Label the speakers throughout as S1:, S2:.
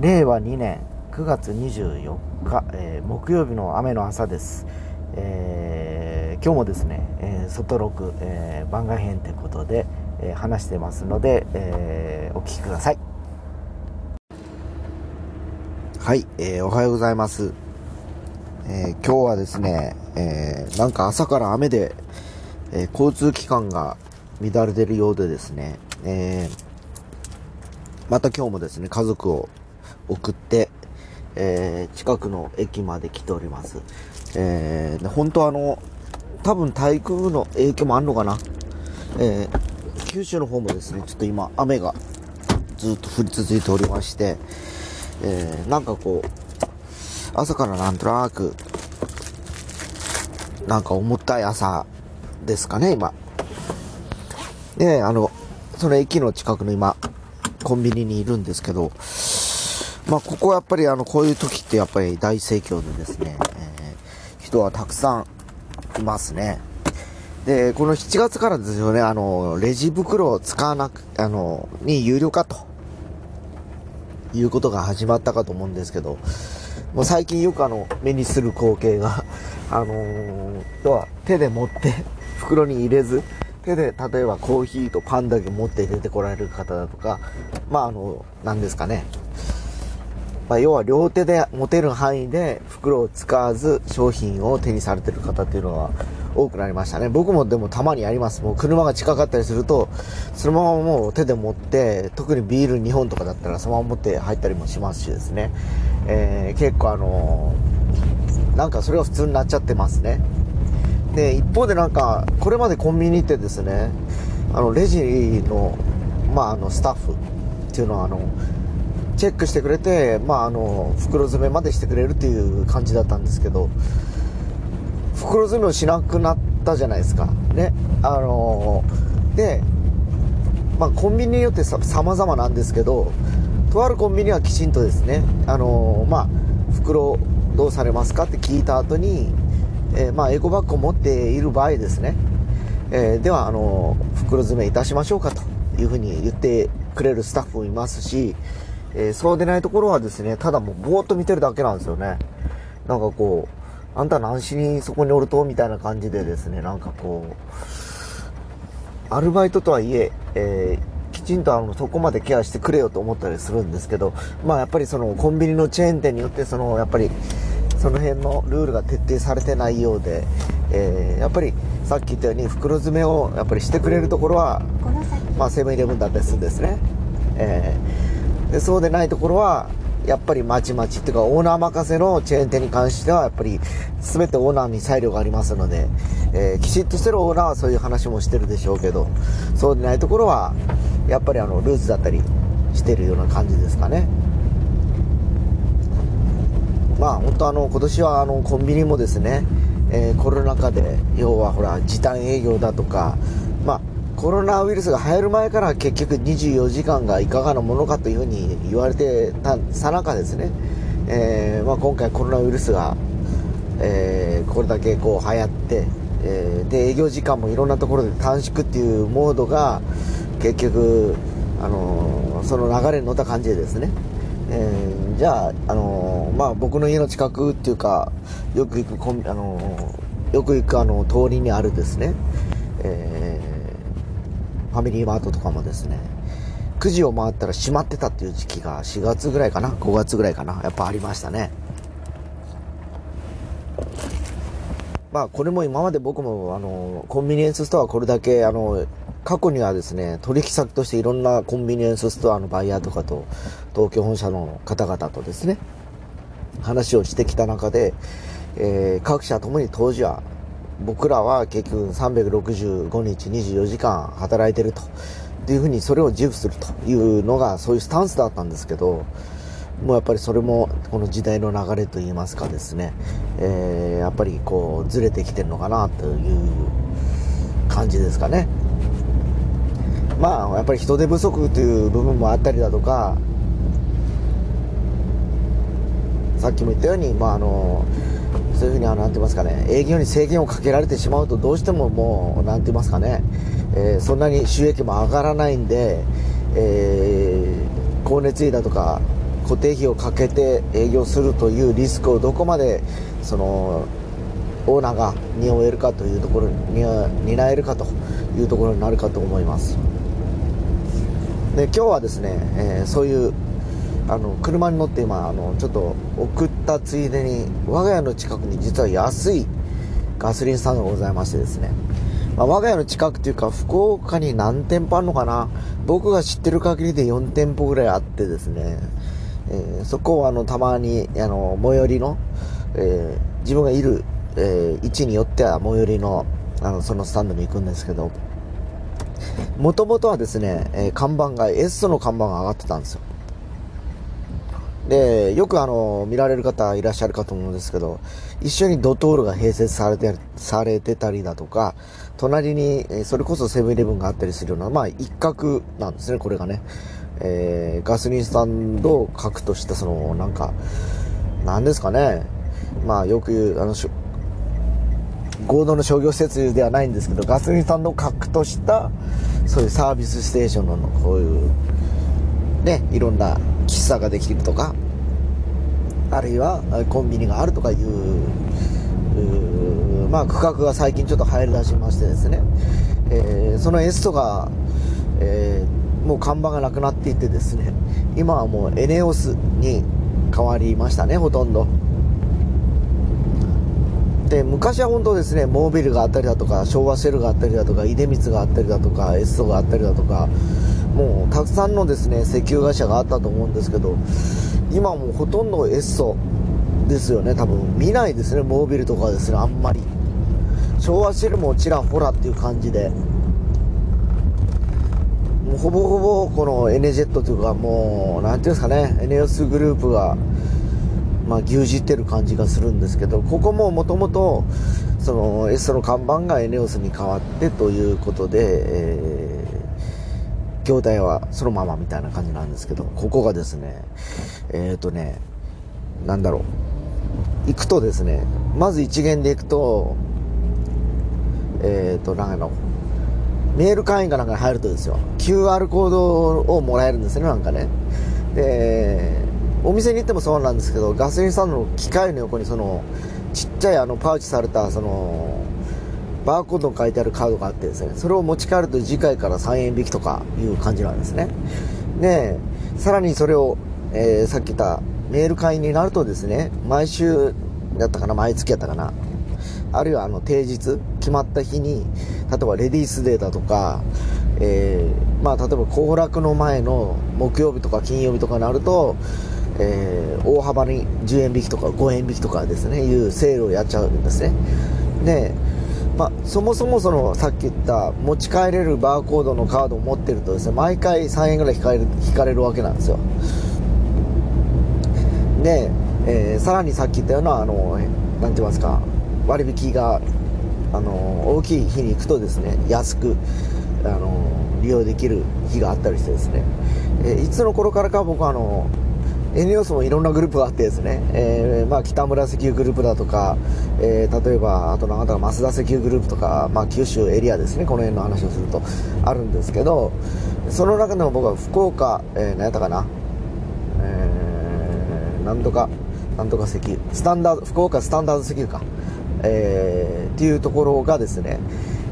S1: 令和2年9月24日、えー、木曜日の雨の朝です、えー、今日もですね、えー、外録、え番外編ということで、え話してますので、えお聞きください。はい、えおはようございます、え今日はですね、えなんか朝から雨で、え交通機関が乱れてるようでですね、えまた今日もですね、家族を送って、えー、近くの駅まで来ております。えー、本当あの、多分台風の影響もあんのかな。えー、九州の方もですね、ちょっと今雨がずっと降り続いておりまして、えー、なんかこう、朝からなんとなく、なんか重たい朝ですかね、今。で、あの、その駅の近くの今、コンビニにいるんですけど、まあ、ここはやっぱりあの、こういう時ってやっぱり大盛況でですね、えー、人はたくさんいますね。で、この7月からですよね、あの、レジ袋を使わなく、あの、に有料化と、いうことが始まったかと思うんですけど、もう最近よくあの、目にする光景が、あのー、とは手で持って袋に入れず、手で例えばコーヒーとパンだけ持って出てこられる方だとか、まああの、何ですかね、まあ、要は両手で持てる範囲で袋を使わず商品を手にされてる方っていうのは多くなりましたね。僕もでもたまにやります。もう車が近かったりすると、そのままもう手で持って、特にビール2本とかだったらそのまま持って入ったりもしますしですね。えー、結構あのー、なんかそれが普通になっちゃってますね。で、一方でなんか、これまでコンビニってですね、あの、レジの、まあ、あの、スタッフっていうのはあの、チェックしてくれて、まあ、あの袋詰めまでしてくれるっていう感じだったんですけど袋詰めをしなくなったじゃないですか。ねあので、まあ、コンビニによってさ様々なんですけどとあるコンビニはきちんとですねあのまあ袋どうされますかって聞いた後に、えー、まあエコバッグを持っている場合ですね、えー、ではあの袋詰めいたしましょうかというふうに言ってくれるスタッフもいますしえー、そうでないところはですね、ただもうぼーっと見てるだけなんですよね。なんかこう、あんた何しにそこにおると？みたいな感じでですね、なんかこう、アルバイトとはいえ、えー、きちんとあの、そこまでケアしてくれよと思ったりするんですけど、まあやっぱりそのコンビニのチェーン店によってその、やっぱり、その辺のルールが徹底されてないようで、えー、やっぱりさっき言ったように袋詰めをやっぱりしてくれるところは、まあセブンイレブンだったりするんですね。えーでそうでないところはやっぱりまちまちっていうかオーナー任せのチェーン店に関してはやっぱり全てオーナーに裁量がありますので、えー、きちっとしてるオーナーはそういう話もしてるでしょうけどそうでないところはやっぱりあのルーツだったりしてるような感じですかね。まあ本当あの今年はあのコンビニもですね、えー、コロナ禍で要はほら時短営業だとかまあコロナウイルスが流行る前から結局24時間がいかがなものかというふうに言われてたさなかですね、えー、まあ、今回コロナウイルスが、えー、これだけこう流行って、えー、で営業時間もいろんなところで短縮っていうモードが結局、あのその流れに乗った感じでですね、えー、じゃあ、あのまあ、僕の家の近くっていうかよく行くコン、あのよく行くあの通りにあるですね、えーファミリーマートとかもですね、9時を回ったら閉まってたっていう時期が4月ぐらいかな、5月ぐらいかな、やっぱありましたね。まあこれも今まで僕もあの、コンビニエンスストアこれだけあの、過去にはですね、取引先としていろんなコンビニエンスストアのバイヤーとかと、東京本社の方々とですね、話をしてきた中で、えー、各社ともに当時は僕らは結局365日24時間働いてると。っていうふうにそれを自負するというのがそういうスタンスだったんですけど、もうやっぱりそれもこの時代の流れといいますかですね、えー、やっぱりこうずれてきてるのかなという感じですかね。まあやっぱり人手不足という部分もあったりだとか、さっきも言ったように、まああの、そういうふうに、あの、なんて言いますかね、営業に制限をかけられてしまうと、どうしてももう、なんて言いますかね、えー、そんなに収益も上がらないんで、えー、光熱費だとか、固定費をかけて営業するというリスクをどこまでそのオーナーが担えるかというところに担えるかというところになるかと思います。で今日はですね、えー、そういうあの車に乗って今あのちょっと送ったついでに我が家の近くに実は安いガソリンスタンドがございましてですね、まあ、我が家の近くというか福岡に何店舗あるのかな？僕が知ってる限りで4店舗ぐらいあってですね、えー、そこをあのたまにあの最寄りの、えー、自分がいる、えー、位置によっては最寄りのあのそのスタンドに行くんですけどもともとはですね、え看板が S の看板が上がってたんですよ。で、よくあの、見られる方いらっしゃるかと思うんですけど、一緒にドトールが併設されて、されてたりだとか、隣に、それこそセブンイレブンがあったりするような、まあ一角なんですね、これがね。えー、ガソリンスタンドを核とした、その、なんか、なんですかね。まあよく言う、あの、合同の商業施設ではないんですけど、ガソリンスタンドを核とした、そういうサービスステーションの、こういう、ね、いろんな喫茶ができるとか、あるいはコンビニがあるとかいう、うまあ区画が最近ちょっと入り出しましてですね、えー、そのエストが、えー、もう看板がなくなっていてですね、今はもうエネオスに変わりましたね、ほとんど。で昔は本当ですねモービルがあったりだとか昭和シェルがあったりだとか出光があったりだとかエストがあったりだとかもうたくさんのですね石油会社があったと思うんですけど今もうほとんどエッソですよね多分。見ないですねモービルとかですねあんまり。昭和シェルもちらほらっていう感じで。もうほぼほぼこのエネジェットというかもう何ていうんですかねエネオスグループがまあ牛耳ってる感じがするんですけどここももともとそのエストの看板がエネオスに変わってということで、え筐体はそのままみたいな感じなんですけど、ここがですね、えっ、ー、とね、なんだろう。行くとですね、まず一元で行くと、えっ、ー、と、なんか、メール会員かなんかに入るとですよ、QR コードをもらえるんですね、なんかね。で、お店に行ってもそうなんですけど、ガソリンスタンドの機械の横にその、ちっちゃいあのパウチされた、その、バーコードが書いてあるカードがあってですね、それを持ち帰ると次回から3円引きとかいう感じなんですね。で、さらにそれを、えー、さっき言ったメール会員になるとですね、毎週だったかな、毎月やったかな、あるいはあの定日、決まった日に、例えばレディースデーだとか、えー、まあ例えば行楽の前の木曜日とか金曜日とかになると、えー、大幅に10円引きとか5円引きとかですね、いうセールをやっちゃうんですね。で、まあ、そもそもそのさっき言った持ち帰れるバーコードのカードを持ってるとですね毎回3円ぐらい引かれる引かれるわけなんですよ。で、えー、さらにさっき言ったようなあのなんて言いますか割引があの大きい日に行くとですね安くあの利用できる日があったりしてですね、えー、いつの頃からか僕はあのエネオスもいろんなグループがあってですね、えー、まあ、北村石油グループだとか、えー、例えば、あと長田増田石油グループとか、まあ、九州エリアですね、この辺の話をするとあるんですけど、その中でも僕は福岡、えー、何やったかな、えー、なんとか、なんとか石油、スタンダード、福岡スタンダード石油か、えー、っていうところがですね、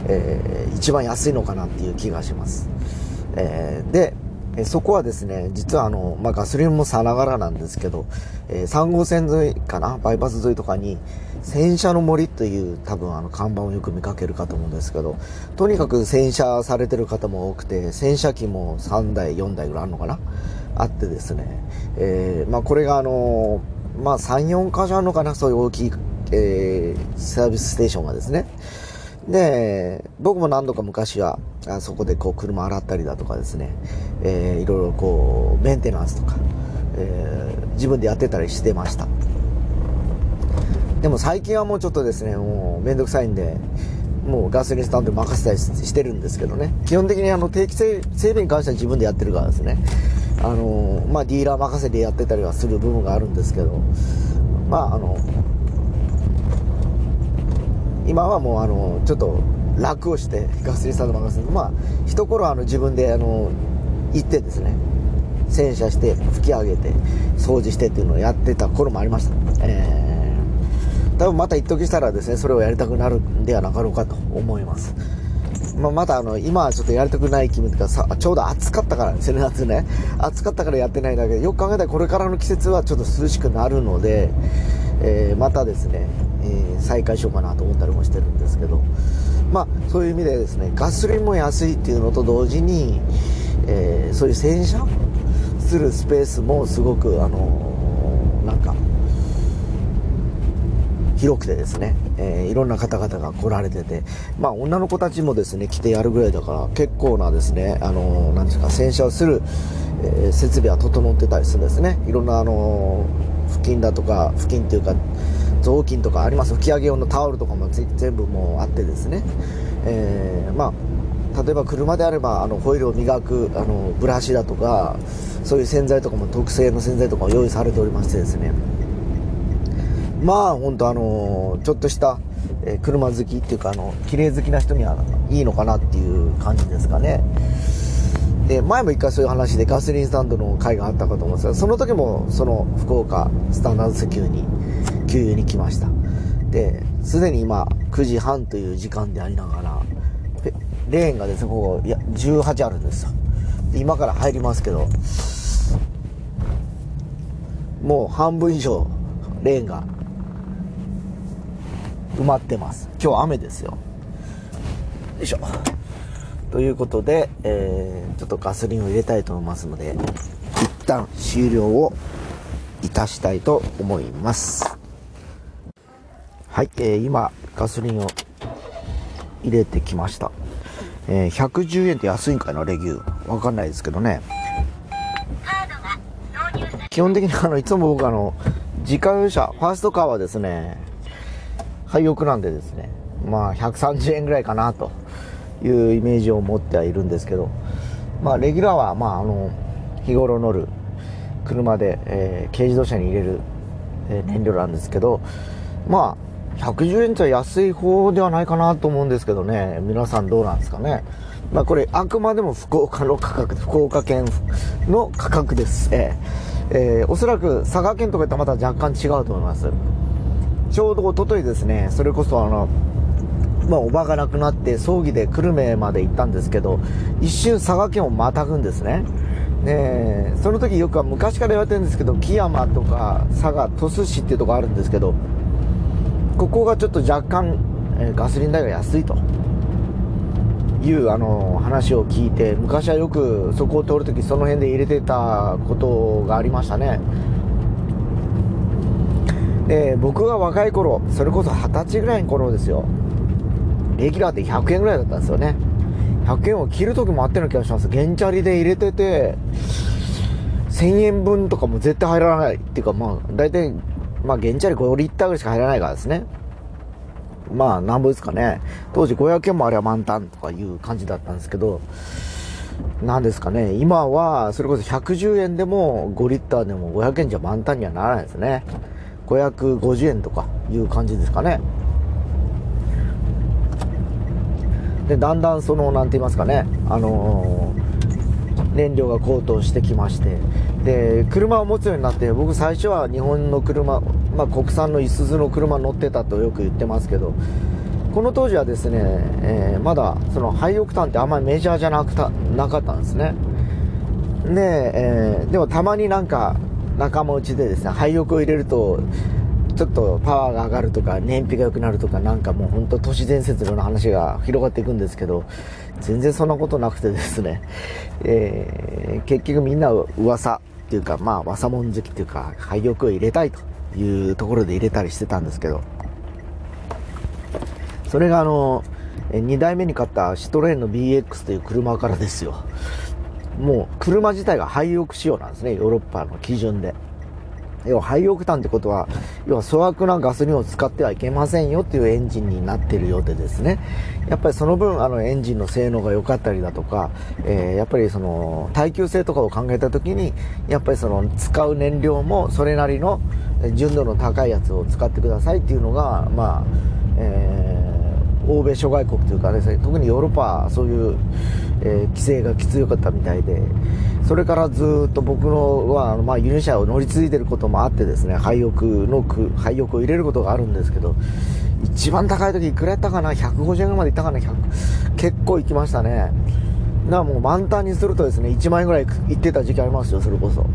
S1: えー、一番安いのかなっていう気がします。えー、で、えそこはですね、実はあの、まあ、ガソリンもさながらなんですけど、えー、3号線沿いかな、バイパス沿いとかに、洗車の森という多分あの看板をよく見かけるかと思うんですけど、とにかく洗車されてる方も多くて、洗車機も3台、4台ぐらいあるのかなあってですね、えー、まあ、これがあのまあ、3、4箇所あるのかな、そういう大きい、えー、サービスステーションがですね。で、僕も何度か昔は、あそこでこう車洗ったりだとかですね、えー、いろいろこう、メンテナンスとか、えー、自分でやってたりしてました。でも最近はもうちょっとですね、もうめんどくさいんで、もうガソリンスタンドに任せたりしてるんですけどね。基本的にあの定期整備に関しては自分でやってるからですね。あのまあディーラー任せでやってたりはする部分があるんですけど、まああの、今はもうあのちょっと楽をしてガソリンスタンド任せる。まあ一頃あの自分であの行ってですね洗車して拭き上げて掃除してっていうのをやってた頃もありました、えー、多分また一時したらですねそれをやりたくなるんではなかろうかと思います。まあ、まだあの今はちょっとやりたくない気分というかさちょうど暑かったからですね夏ね。暑かったからやってないだけでよく考えたらこれからの季節はちょっと涼しくなるので、えー、またですね、え、再開しようかなと思ったりもしてるんですけどまあそういう意味でですねガソリンも安いっていうのと同時に、えー、そういう洗車するスペースもすごくあのなんか広くてですね、えー、いろんな方々が来られてて、まあ女の子たちもですね、来てやるぐらいだから、結構なですね、あのー、なんですか、洗車をする、え、設備は整ってたりするんですね。いろんなあの、付近だとか、付近っていうか、雑巾とかあります。吹き上げ用のタオルとかも全部もうあってですね、えー、まあ、例えば車であればあのホイールを磨くあのブラシだとかそういう洗剤とかも特製の洗剤とかも用意されておりましてですね。まあ本当あのちょっとした、え車好きっていうかあの綺麗好きな人にはいいのかなっていう感じですかね。で前も一回そういう話でガソリンスタンドの会があったかと思うんですがその時もその福岡スタンダード石油に給油に来ました。ですでに今9時半という時間でありながらレーンがですねここいや18あるんですよ。今から入りますけどもう半分以上レーンが埋まってます。今日雨ですよ。よいしょ。ということで、えー、ちょっとガソリンを入れたいと思いますので一旦終了をいたしたいと思います。はい、えー、今ガソリンを入れてきました、えー、110円って安いんかなレギュー。わかんないですけどね。基本的にあのいつも僕あの自家用車ファーストカーはですね廃屋なんでですねまあ130円ぐらいかなというイメージを持ってはいるんですけどまあレギュラーはまああの日頃乗る車で、えー、軽自動車に入れる、えー、燃料なんですけどまあ110円とは安い方ではないかなと思うんですけどね。皆さんどうなんですかね。まあこれあくまでも福岡の価格福岡県の価格です、えーえー、おそらく佐賀県とかとまた若干違うと思います。ちょうどおとといですね、それこそあの、まあ、おばが亡くなって葬儀で久留米まで行ったんですけど、一瞬佐賀県をまたぐんですね。ねその時よくは昔から言われてるんですけど、木山とか佐賀、鳥栖市っていうとこあるんですけど、ここがちょっと若干、え、ガソリン代が安いと。いうあの話を聞いて昔はよくそこを通るときその辺で入れてたことがありましたね。で僕が若い頃それこそ二十歳ぐらいの頃ですよ。レギュラーって100円ぐらいだったんですよね。100円を切る時もあったような気がします。原チャリで入れてて1000円分とかも絶対入らない。っていうかまあ大体まあ原チャリ5リッターぐらいしか入らないからですね。まあなんぼですかね。当時500円もあれば満タンとかいう感じだったんですけどなんですかね。今はそれこそ110円でも5リッターでも500円じゃ満タンにはならないですね。550円とかいう感じですかね。でだんだんその何て言いますかね。あのー、燃料が高騰してきましてで車を持つようになって僕最初は日本の車、まあ、国産のいすゞの車乗ってたとよく言ってますけどこの当時はですね、えー、まだそのハイオクタンってあんまりメジャーじゃなくたなかったんですね。で、えー、でもたまになんか仲間内でですね廃屋を入れるとちょっとパワーが上がるとか燃費が良くなるとかなんかもう本当都市伝説のような話が広がっていくんですけど全然そんなことなくてですね、えー、結局みんな噂っていうかまあ噂もん好きっていうか廃屋を入れたいというところで入れたりしてたんですけど。それがあの2代目に買ったシトレーンの BX という車からですよ。もう車自体がハイオク仕様なんですね、ヨーロッパの基準で。要はハイオクタンってことは、要は粗悪なガソリンを使ってはいけませんよっていうエンジンになってるようでですね、やっぱりその分、あの、エンジンの性能が良かったりだとか、えー、やっぱりその、耐久性とかを考えたときに、やっぱりその、使う燃料もそれなりの純度の高いやつを使ってくださいっていうのが、まあ、えー欧米諸外国というかね特にヨーロッパはそういう、えー、規制がきつかったみたいでそれからずっと僕のは、まあ、輸入車を乗り継いでることもあってですね、廃屋の、廃屋を入れることがあるんですけど、一番高い時いくらやったかな ?150 円までいったかな？100結構行きましたね。だからもう満タンにするとですね、1万円ぐらい行ってた時期ありますよ、それこそ。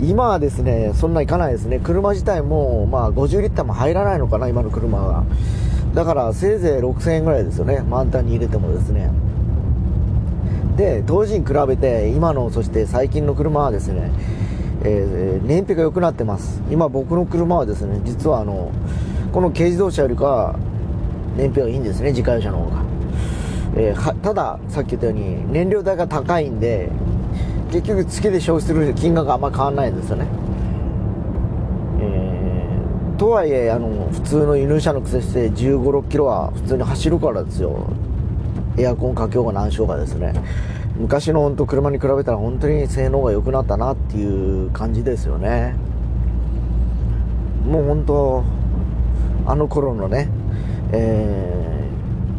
S1: 今はですね、そんな行かないですね。車自体も、まあ50リッターも入らないのかな、今の車は。だからせいぜい6000円ぐらいですよね、満タンに入れてもですね。で、当時に比べて、今の、そして最近の車はですね、えー、燃費が良くなってます。今僕の車はですね、実はあの、この軽自動車よりか、燃費がいいんですね、自家用車の方が。えー、ただ、さっき言ったように、燃料代が高いんで、結局月で消費する金額があんま変わらないですよね。えー、とはいえ、あの、普通の輸入車のくせして15、6キロは普通に走るからですよ。エアコンかけようが何しようがですね。昔の本当車に比べたら本当に性能が良くなったなっていう感じですよね。もう本当、あの頃のね、え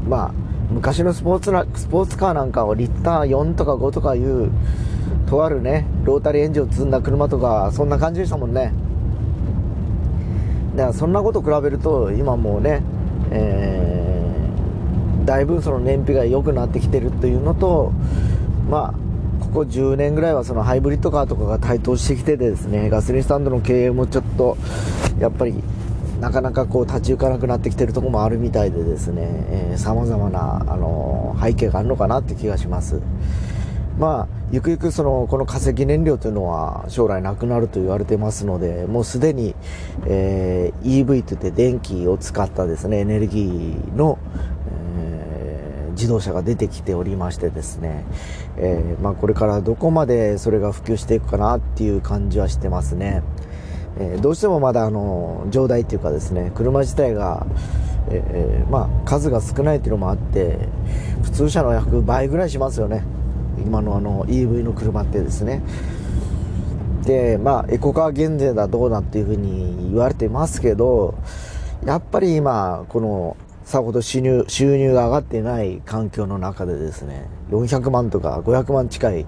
S1: ー、まあ、昔のスポーツな、スポーツカーなんかをリッター4とか5とかいう、とあるね、ロータリーエンジンを積んだ車とか、そんな感じでしたもんね。だからそんなこと比べると、今もうね、えー、だいぶその燃費が良くなってきてるというのと、まあ、ここ10年ぐらいはそのハイブリッドカーとかが台頭してきてですね、ガソリンスタンドの経営もちょっと、やっぱり、なかなかこう立ち行かなくなってきてるとこもあるみたいでですね、えー、様々な、あの背景があるのかなって気がします。まあ、ゆくゆくその、この化石燃料というのは将来なくなると言われてますので、もうすでに、えー、EV といって電気を使ったですね、エネルギーの、自動車が出てきておりましてですね、えー、まあこれからどこまでそれが普及していくかなっていう感じはしてますね。えー、どうしてもまだあの、状態っていうかですね、車自体が、えー、まあ数が少ないっていうのもあって、普通車の約倍ぐらいしますよね。今のあの EV の車ってですねでまあエコカー減税だどうだっていうふうに言われてますけどやっぱり今このさほど収入収入が上がってない環境の中でですね400万とか500万近い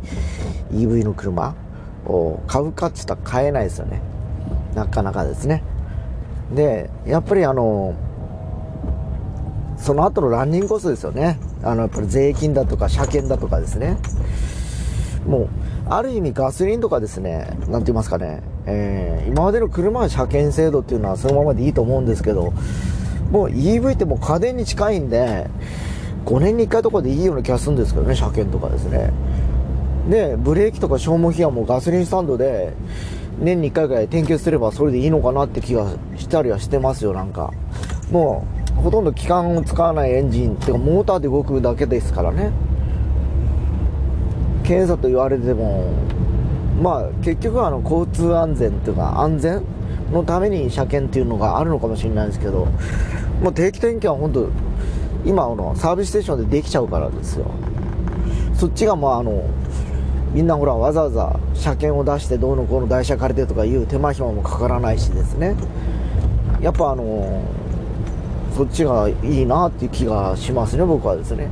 S1: EV の車を買うかって言ったら買えないですよね。なかなかですね。でやっぱりあのその後のランニングコストですよね。あのやっぱり税金だとか車検だとかですね。もうある意味ガソリンとかですね何て言いますかね、えー、今までの車は車検制度っていうのはそのままでいいと思うんですけどもう EV ってもう家電に近いんで5年に1回とかでいいような気がするんですけどね車検とかですね。でブレーキとか消耗費はもうガソリンスタンドで年に1回ぐらい点検すればそれでいいのかなって気がしたりはしてますよなんか。もうほとんど機関を使わないエンジンっていうかモーターで動くだけですからね。検査と言われてもまあ結局はあの交通安全っていうか安全のために車検っていうのがあるのかもしれないですけどもう定期点検は本当今あのサービスステーションでできちゃうからですよそっちがまああのみんなほらわざわざ車検を出してどうのこうの台車借りてとかいう手間暇もかからないしですねやっぱあのそっちがいいなっていう気がしますね、僕はですね。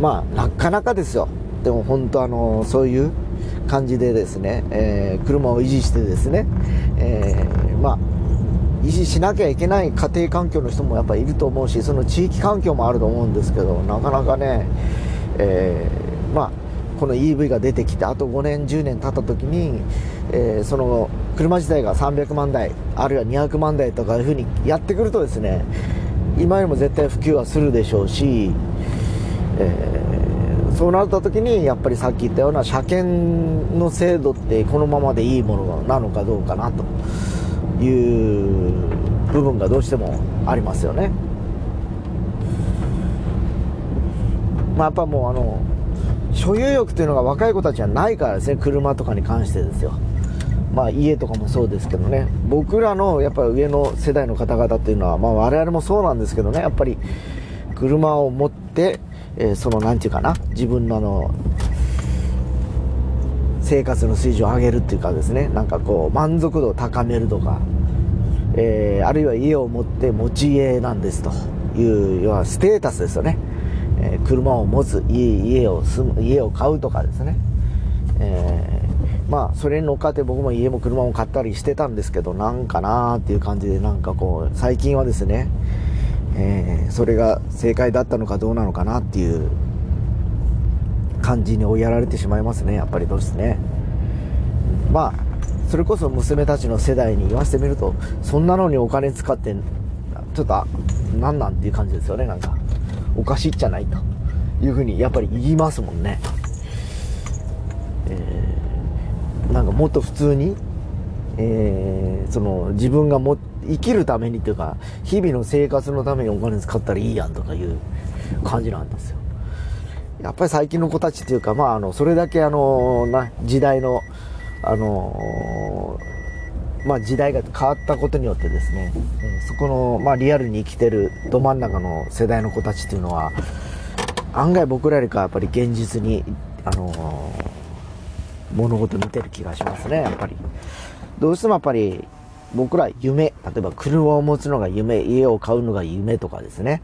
S1: まあ、なかなかですよ。でも本当あの、そういう感じでですね、えー、車を維持してですね、えー、まあ、維持しなきゃいけない家庭環境の人もやっぱいると思うし、その地域環境もあると思うんですけど、なかなかね、えー、まあ、この EV が出てきて、あと5年、10年経った時に、えー、その車自体が300万台あるいは200万台とかいうふうにやってくるとですね今よりも絶対普及はするでしょうし、え、そうなった時にやっぱりさっき言ったような車検の制度ってこのままでいいものなのかどうかなという部分がどうしてもありますよね。まあ、やっぱもうあの所有欲というのが若い子たちはないからですね。車とかに関してですよ。まあ家とかもそうですけどね、僕らのやっぱり上の世代の方々っていうのは、まあ我々もそうなんですけどね、やっぱり車を持って、え、そのなんていうかな、自分のあの、生活の水準を上げるっていうかですね、なんかこう満足度を高めるとか、えー、あるいは家を持って持ち家なんですという、要はステータスですよね。えー、車を持つ家家を住む家を買うとかですね、えー、まあそれに乗っかって僕も家も車も買ったりしてたんですけどなんかなーっていう感じでなんかこう最近はですね、えー、それが正解だったのかどうなのかなっていう感じに追いやられてしまいますねやっぱりどうしてね。まあそれこそ娘たちの世代に言わせてみるとそんなのにお金使ってちょっと何なんっていう感じですよねなんか。おかしいじゃないというふうにやっぱり言いますもんね、えー、なんかもっと普通に、えー、その自分がも生きるためにというか日々の生活のためにお金使ったらいいやんとかいう感じなんですよ。やっぱり最近の子たちっていうかまああのそれだけあのな時代のあのまあ、時代が変わったことによってですね、そこの、まあ、リアルに生きてるど真ん中の世代の子たちっていうのは案外僕らよりかやっぱり現実に、あの物事見てる気がしますねやっぱり。どうしてもやっぱり僕ら夢例えば車を持つのが夢家を買うのが夢とかですね。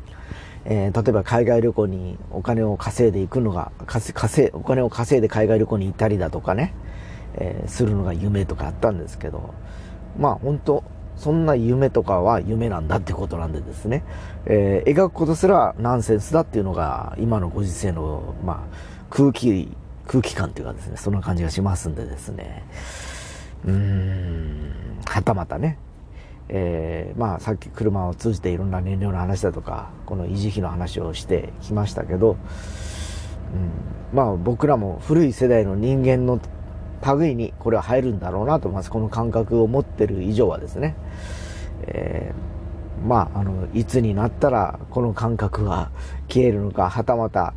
S1: えー、例えば海外旅行にお金を稼いでいくのが稼お金を稼いで海外旅行に行ったりだとかね、えー、するのが夢とかあったんですけど。まあ本当そんな夢とかは夢なんだってことなんでですね、えー、描くことすらナンセンスだっていうのが今のご時世の、まあ、空気、空気感っていうかですね、そんな感じがしますんでですね、うん、はたまたね、えー、まあさっき車を通じていろんな燃料の話だとか、この維持費の話をしてきましたけど、うん、まあ僕らも古い世代の人間の類にこれは入るんだろうなと思います。この感覚を持ってる以上はですね。えー、まあ、あの、いつになったらこの感覚が消えるのか、はたまた、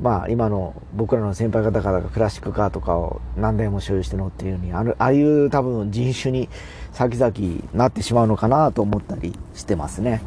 S1: まあ、今の僕らの先輩方々がクラシックカーとかを何台も所有して乗っていうように、あの、ああいう多分人種に先々なってしまうのかなと思ったりしてますね。